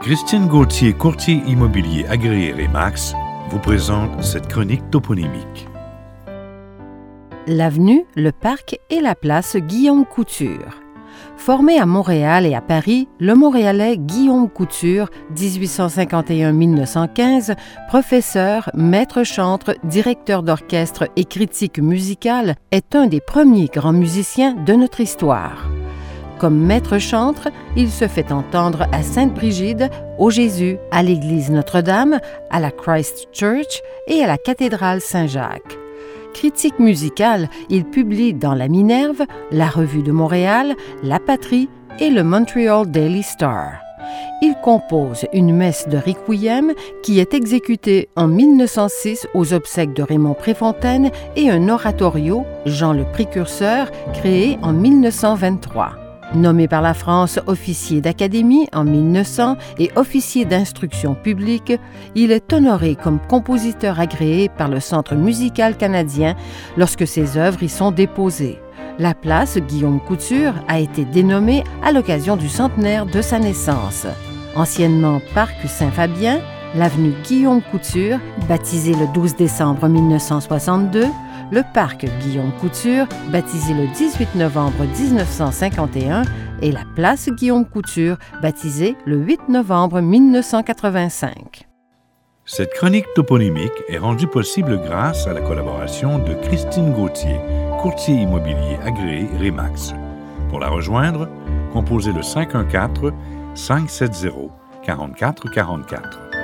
Christine Gauthier, courtier immobilier agréé Remax, vous présente cette chronique toponymique. L'avenue, le parc et la place Guillaume Couture. Formé à Montréal et à Paris, le Montréalais Guillaume Couture, 1851-1915, professeur, maître chantre, directeur d'orchestre et critique musicale, est un des premiers grands musiciens de notre histoire. Comme maître chantre, il se fait entendre à Sainte-Brigide, au Jésus, à l'église Notre-Dame, à la Christ Church et à la cathédrale Saint-Jacques. Critique musical, il publie dans La Minerve, La Revue de Montréal, La Patrie et le Montreal Daily Star. Il compose une messe de Requiem qui est exécutée en 1906 aux obsèques de Raymond Préfontaine et un oratorio, Jean le Précurseur, créé en 1923. Nommé par la France officier d'académie en 1900 et officier d'instruction publique, il est honoré comme compositeur agréé par le Centre musical canadien lorsque ses œuvres y sont déposées. La place Guillaume Couture a été dénommée à l'occasion du centenaire de sa naissance. Anciennement Parc Saint-Fabien, l'avenue Guillaume Couture, baptisée le 12 décembre 1962, le parc Guillaume Couture, baptisé le 18 novembre 1951, et la place Guillaume Couture, baptisée le 8 novembre 1985. Cette chronique toponymique est rendue possible grâce à la collaboration de Christine Gauthier, courtier immobilier agréé Remax. Pour la rejoindre, composez le 514 570 4444.